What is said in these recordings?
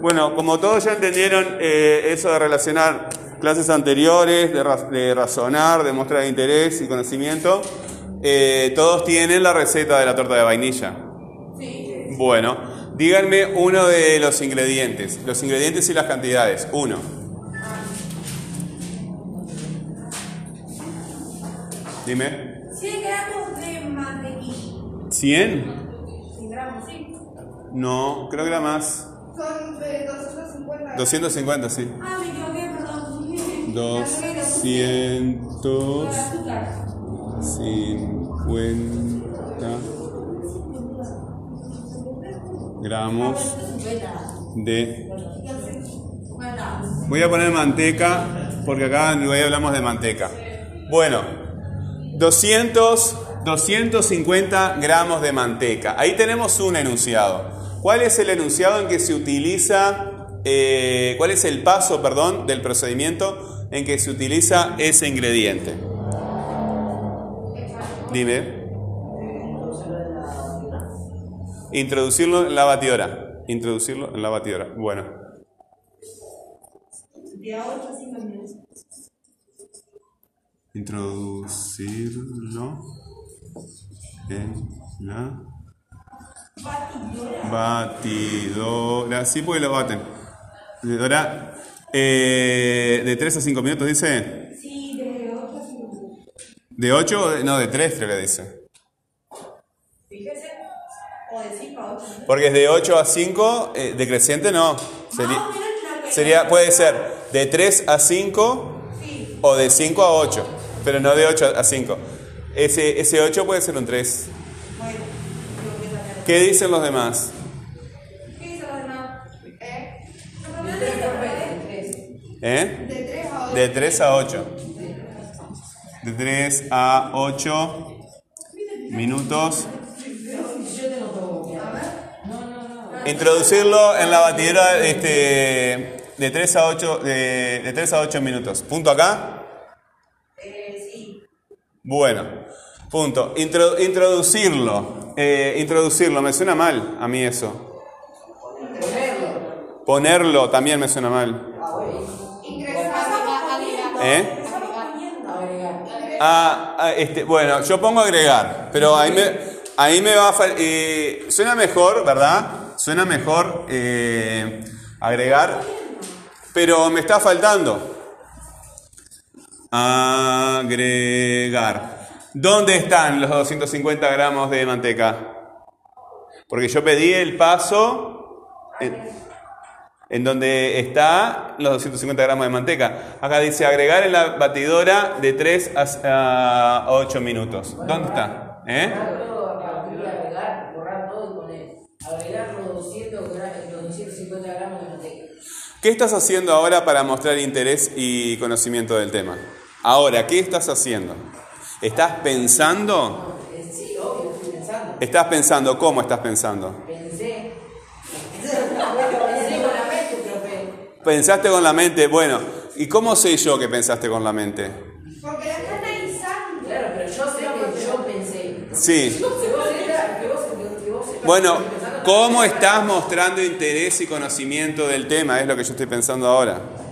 Bueno, como todos ya entendieron, eh, eso de relacionar clases anteriores, de, ra- de razonar, de mostrar interés y conocimiento, eh, todos tienen la receta de la torta de vainilla. Bueno, díganme uno de los ingredientes, los ingredientes y las cantidades. Uno. Dime. 100 gramos de mantequilla. ¿100? 100 gramos, sí. No, creo que era más. Son de 250 250, sí. Ah, me equivoqué, perdón. 250 Azúcar. gramos 50. de... 50. Voy a poner manteca porque acá hoy hablamos de manteca. Bueno, 200, 250 gramos de manteca. Ahí tenemos un enunciado. ¿Cuál es el enunciado en que se utiliza, eh, cuál es el paso, perdón, del procedimiento en que se utiliza ese ingrediente? Dime. Introducirlo en la batidora. Introducirlo en la batidora. Bueno. De a 8 a 5 minutos. Introducirlo en la Batidora. Sí, porque lo baten. Batidora. eh, de 3 a 5 minutos, dice. Sí, de 8 a 5 minutos. ¿De 8 o de- No, de 3 creo que dice. Fíjese. O de 5 a 8 minutos. Porque es de 8 a 5, eh, decreciente no. Sería, la sería, puede ser de 3 a 5 Sí. o de 5 a 8, pero no de 8 a 5. Ese, ese 8 puede ser un 3. Bueno, creo que también. ¿Qué dicen los demás? ¿Qué dicen los demás? ¿Eh? No, no, no, de 3. ¿Eh? De 3 a 8. De 3 a 8. De 3 a 8 minutos. Introducirlo en la batidora este, de 3 a 8 de, de 3 a 8 minutos. ¿Punto acá? Bueno, punto. Intro- introducirlo. Eh, introducirlo, me suena mal a mí eso. Ponerlo también me suena mal. ¿Eh? Ah, ah, este, bueno, yo pongo agregar, pero ahí me, ahí me va a eh, suena mejor, ¿verdad? Suena mejor eh, agregar, pero me está faltando. Agregar. ¿Dónde están los 250 gramos de manteca? Porque yo pedí el paso en, donde está los 250 gramos de manteca. Acá dice agregar en la batidora de 3 a, a 8 minutos. ¿Dónde está? ¿Eh? agregar, borrar todo y poner, agregar los 200 gra- los 250 gramos de manteca. ¿Qué estás haciendo ahora para mostrar interés y conocimiento del tema? Ahora, ¿qué estás haciendo? ¿Estás pensando? Sí, obvio, estoy pensando. ¿Estás pensando? ¿Cómo estás pensando? Pensé. Pensé con la mente, profe. Pensaste con la mente, bueno, ¿y cómo sé yo que pensaste con la mente? Porque la está analizando. Claro, pero yo sé que yo pensé. Sí. Bueno, ¿cómo estás mostrando interés y conocimiento del tema? Es lo que yo estoy pensando ahora.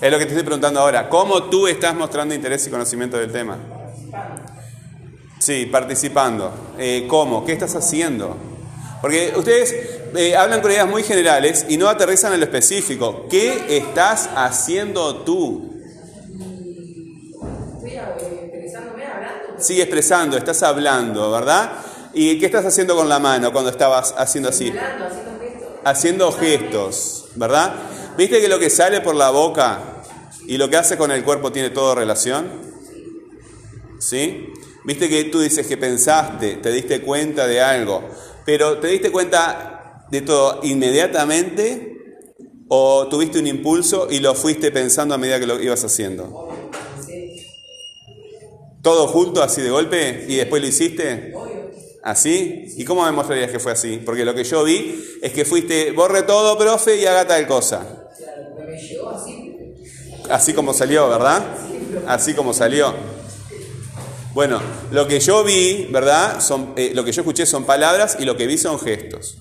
Es lo que te estoy preguntando ahora. ¿Cómo tú estás mostrando interés y conocimiento del tema? Sí, participando. Eh, ¿Cómo? ¿Qué estás haciendo? Porque ustedes eh, hablan con ideas muy generales y no aterrizan en lo específico. ¿Qué estás haciendo tú? Estoy expresándome, hablando. Sigue expresando, estás hablando, ¿verdad? ¿Y qué estás haciendo con la mano cuando estabas haciendo así? Hablando, haciendo gestos. haciendo gestos, ¿verdad? ¿Viste que lo que sale por la boca y lo que hace con el cuerpo tiene todo relación? ¿Sí? ¿Viste que tú dices que pensaste, te diste cuenta de algo, pero te diste cuenta de todo inmediatamente o tuviste un impulso y lo fuiste pensando a medida que lo ibas haciendo? ¿Todo junto, así de golpe, y después lo hiciste? ¿Así? ¿Y cómo me mostrarías que fue así? Porque lo que yo vi es que fuiste, borre todo, profe, y haga tal cosa. Así como salió, ¿verdad? Así como salió. Bueno, lo que yo vi, ¿verdad? Son, eh, lo que yo escuché son palabras y lo que vi son gestos.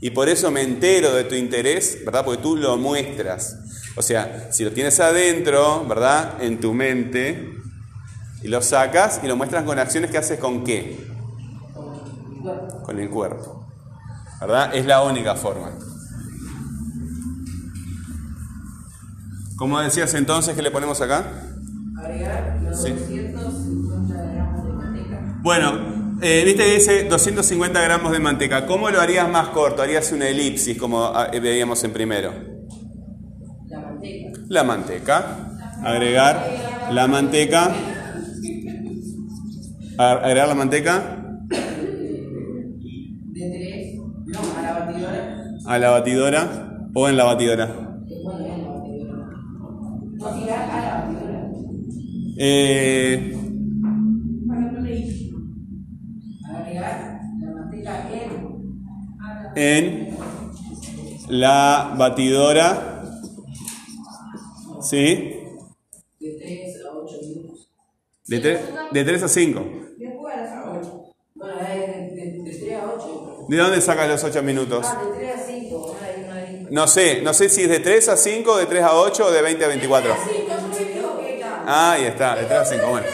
Y por eso me entero de tu interés, ¿verdad? Porque tú lo muestras. O sea, si lo tienes adentro, ¿verdad? En tu mente, y lo sacas y lo muestras con acciones que haces con qué? Con el cuerpo. ¿Verdad? Es la única forma. ¿Cómo decías entonces que le ponemos acá? Agregar los Sí. 250 gramos de manteca. Bueno, eh, viste que dice 250 gramos de manteca. ¿Cómo lo harías más corto? Harías una elipsis como ah, eh, veíamos en primero. La manteca. La manteca. Agregar la manteca. Agregar la manteca De 3. No, a la batidora. a la batidora o en la batidora. Eh, Agregar la manteca en. la batidora. ¿Sí? De 3 a 8 minutos. De, tre- de 3 a 5. Después de las ocho. Bueno, es de, de, de 3 a 8. ¿De dónde sacas los 8 minutos? Ah, de 3 a 5. Una de una de No sé, no sé si es de 3 a 5, de 3 a 8 o de 20 a 24. Ah, ahí está, de 3 a 5, bueno.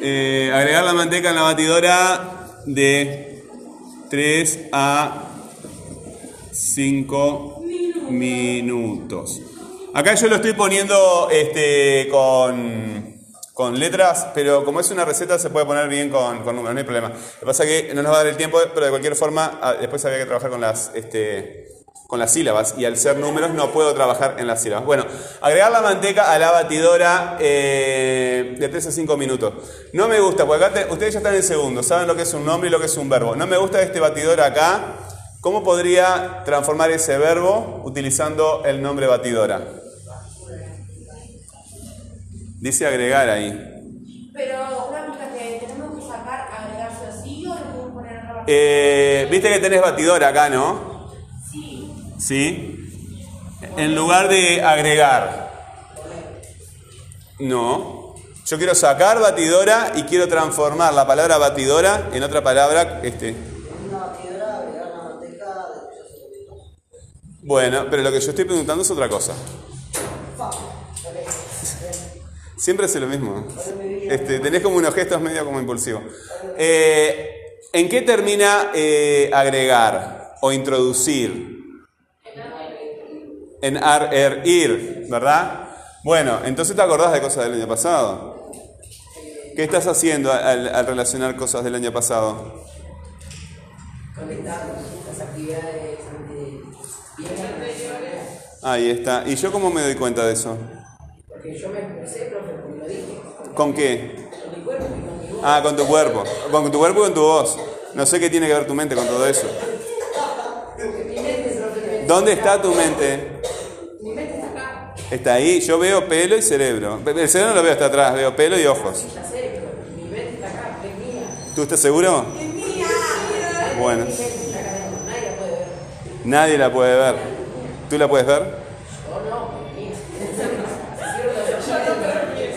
Eh, agregar la manteca en la batidora de 3 a 5 minutos. Acá yo lo estoy poniendo este, con, con letras, pero como es una receta se puede poner bien con, con números, no hay problema. Lo que pasa es que no nos va a dar el tiempo, pero de cualquier forma ah, después había que trabajar con las, este, con las sílabas y al ser números no puedo trabajar en las sílabas. Bueno, agregar la manteca a la batidora eh, de 3 a 5 minutos. No me gusta, porque acá te- ustedes ya están en segundo, saben lo que es un nombre y lo que es un verbo. No me gusta este batidor acá. ¿Cómo podría transformar ese verbo utilizando el nombre batidora? Dice agregar ahí. Pero una pregunta que tenemos que sacar, agregarse así o le podemos poner otra Eh, Viste que tenés batidora acá, ¿no? Sí. En lugar de agregar. No. Yo quiero sacar batidora y quiero transformar la palabra batidora en otra palabra. Este. Una batidora, agregar la manteca de 8 Bueno, pero lo que yo estoy preguntando es otra cosa. Siempre hace lo mismo. Este, tenés como unos gestos medio como impulsivos. Eh, ¿En qué termina eh, agregar o introducir? En ar, er, ir, ¿verdad? Bueno, entonces te acordás de cosas del año pasado. ¿Qué estás haciendo al, al relacionar cosas del año pasado? Las actividades Ahí está. ¿Y yo cómo me doy cuenta de eso? Porque yo me expresé, profe, porque lo dije. ¿Con qué? Con mi cuerpo y con mi voz. Ah, con tu cuerpo. Con tu cuerpo y con tu voz. No sé qué tiene que ver tu mente con todo eso. ¿Dónde está tu mente? Está ahí. Yo veo pelo y cerebro. El cerebro no lo veo hasta atrás, veo pelo y ojos. ¿Tú estás seguro? Es mía. Bueno, nadie la puede ver. nadie la puede ver. ¿Tú la puedes ver?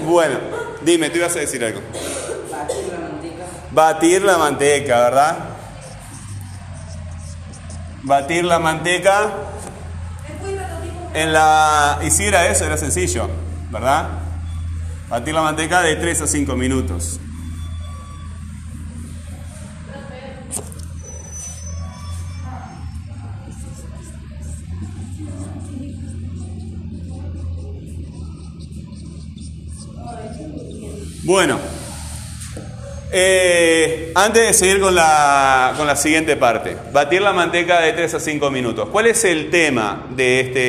Bueno, dime, tú ibas a decir algo. Batir la manteca. Batir la manteca, ¿verdad? Batir la manteca. En la... Y si era eso, era sencillo, ¿verdad? Batir la manteca de 3 a 5 minutos. Bueno, eh, antes de seguir con la, con la siguiente parte, batir la manteca de 3 a 5 minutos. ¿Cuál es el tema de este,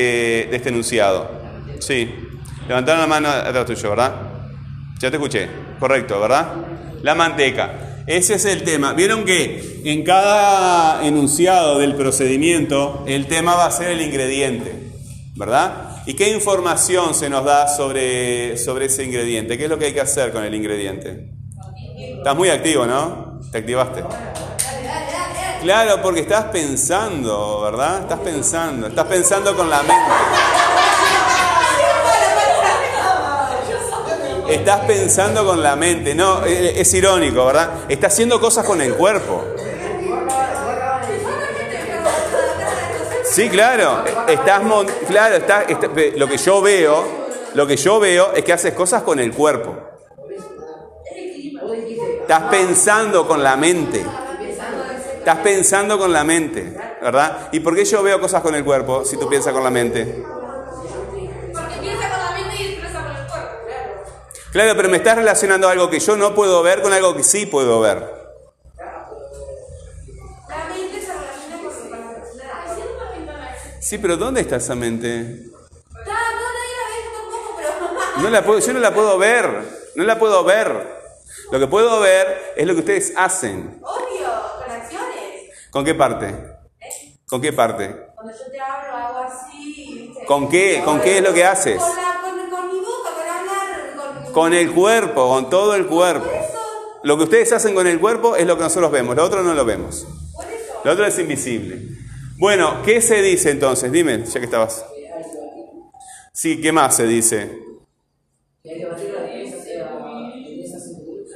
de este enunciado? Sí, levantaron la mano atrás tuyo, ¿verdad? Ya te escuché, correcto, ¿verdad? La manteca. Ese es el tema. Vieron que en cada enunciado del procedimiento el tema va a ser el ingrediente, ¿verdad? ¿Y qué información se nos da sobre, sobre ese ingrediente? ¿Qué es lo que hay que hacer con el ingrediente? Estás muy activo, ¿no? Te activaste. Claro, porque estás pensando, ¿verdad? Estás pensando, estás pensando con la mente. Estás pensando con la mente, no, es, es irónico, ¿verdad? Estás haciendo cosas con el cuerpo. Sí, claro. Estás claro, está, está- ve- lo que yo veo, lo que yo veo es que haces cosas con el cuerpo. Estás pensando con la mente. Estás pensando con la mente, ¿verdad? ¿Y por qué yo veo cosas con el cuerpo si tú piensas con la mente? Porque piensa con la mente y expresa con el cuerpo. Claro, pero me estás relacionando algo que yo no puedo ver con algo que sí puedo ver. La mente se relaciona con su personalidad. Sí, pero ¿dónde está esa mente? No la puedo, yo no la puedo ver, no la puedo ver. Lo que puedo ver es lo que ustedes hacen. Obvio, con acciones. ¿Con qué parte? ¿Con qué parte? Cuando yo te hablo, hago así, ¿viste? ¿Con qué? ¿Con qué es lo que haces? Con, la, con, con mi boca, con hablar, con. Con el cuerpo, con todo el cuerpo. Eso, Lo que ustedes hacen con el cuerpo es lo que nosotros vemos, lo otro no lo vemos. por eso. Lo otro es invisible. Bueno, ¿qué se dice entonces? Dime, ya que estabas. Sí, ¿qué más se dice?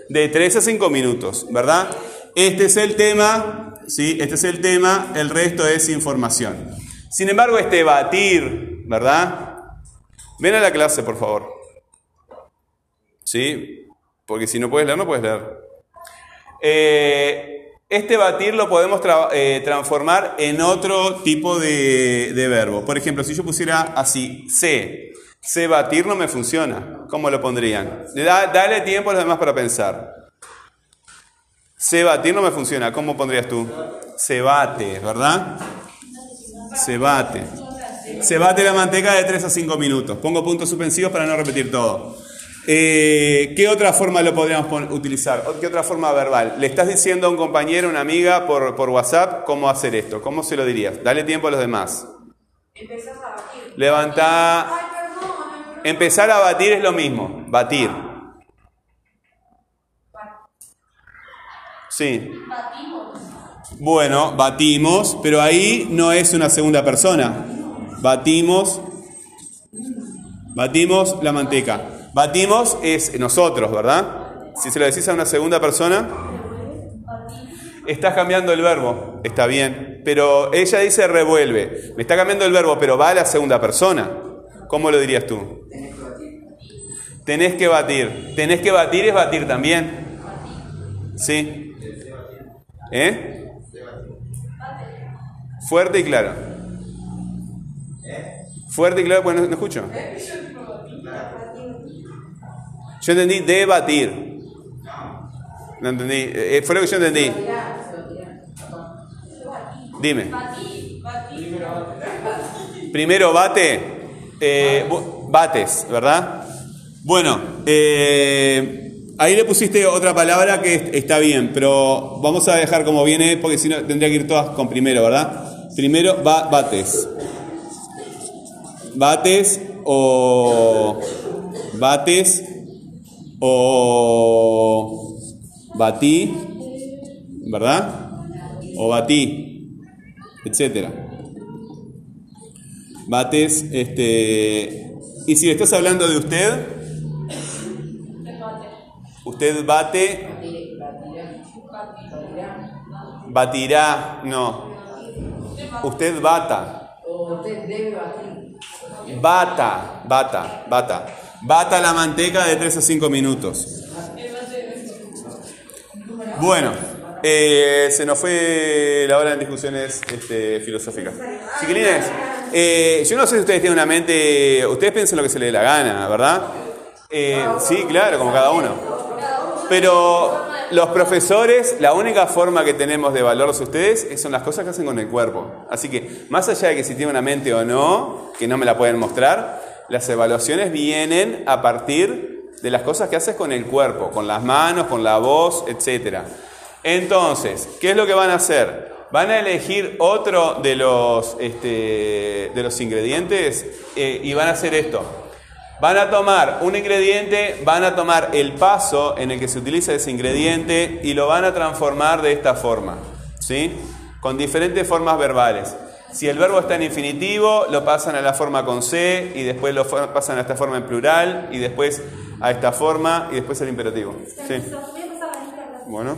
De 3 a 5 minutos, ¿verdad? Este es el tema, ¿sí? Este es el tema, el resto es información. Sin embargo, este batir, ¿verdad? Ven a la clase, por favor. ¿Sí? Porque si no puedes leer, no puedes leer. Eh, este batir lo podemos eh, transformar en otro tipo de, de verbo. Por ejemplo, si yo pusiera así, sé, sé batir no me funciona. ¿Cómo lo pondrían? Da- dale tiempo a los demás para pensar. Se batir no me funciona. ¿Cómo pondrías tú? Se bate, ¿verdad? Se bate. Se bate la manteca de 3 a 5 minutos. Pongo puntos suspensivos para no repetir todo. Eh, ¿Qué otra forma lo podríamos utilizar? ¿O ¿Qué otra forma verbal? Le estás diciendo a un compañero, una amiga por, por WhatsApp cómo hacer esto. ¿Cómo se lo dirías? Dale tiempo a los demás. Empezás a batir. Levanta. Empezar a batir es lo mismo. Batir. Sí. Bueno, batimos, pero ahí no es una segunda persona. Batimos, batimos la manteca. Batimos es nosotros, ¿verdad? Si se lo decís a una segunda persona, estás cambiando el verbo, está bien. Pero ella dice revuelve. Me está cambiando el verbo, pero va a la segunda persona. ¿Cómo lo dirías tú? Tenés que batir. Tenés que batir es batir también. ¿Sí? ¿Eh? Fuerte y claro. Fuerte y claro, pues no, escucho. Yo entendí debatir. No entendí. eh, fue lo que yo entendí. Dime. Primero bate. Eh, bates, ¿verdad? Bueno, eh, ahí le pusiste otra palabra que es- está bien, pero vamos a dejar como viene porque si no tendría que ir todas con primero, ¿verdad? Primero ba- bates. Bates o bates o batí, ¿verdad? O batí, etcétera. Bates, este. Y si le estás hablando de usted, usted bate, batirá, no. Usted bata, bata, bata, bata. Bata la manteca de 3 a 5 minutos. Bueno, eh, se nos fue la hora en discusiones este, filosóficas. Chiquilines, eh, yo no sé si ustedes tienen una mente, ustedes piensan lo que se les dé la gana, ¿verdad? Eh, sí, claro, como cada uno. Pero los profesores, la única forma que tenemos de valorarlos a ustedes son las cosas que hacen con el cuerpo. Así que, más allá de que si tienen una mente o no, que no me la pueden mostrar, las evaluaciones vienen a partir de las cosas que haces con el cuerpo, con las manos, con la voz, etc. Entonces, ¿qué es lo que van a hacer? Van a elegir otro de los, este, de los ingredientes eh, y van a hacer esto. Van a tomar un ingrediente, van a tomar el paso en el que se utiliza ese ingrediente y lo van a transformar de esta forma, ¿sí? Con diferentes formas verbales. Si el verbo está en infinitivo, lo pasan a la forma con C y después lo pasan a esta forma en plural y después a esta forma y después al imperativo. ¿sí? Bueno,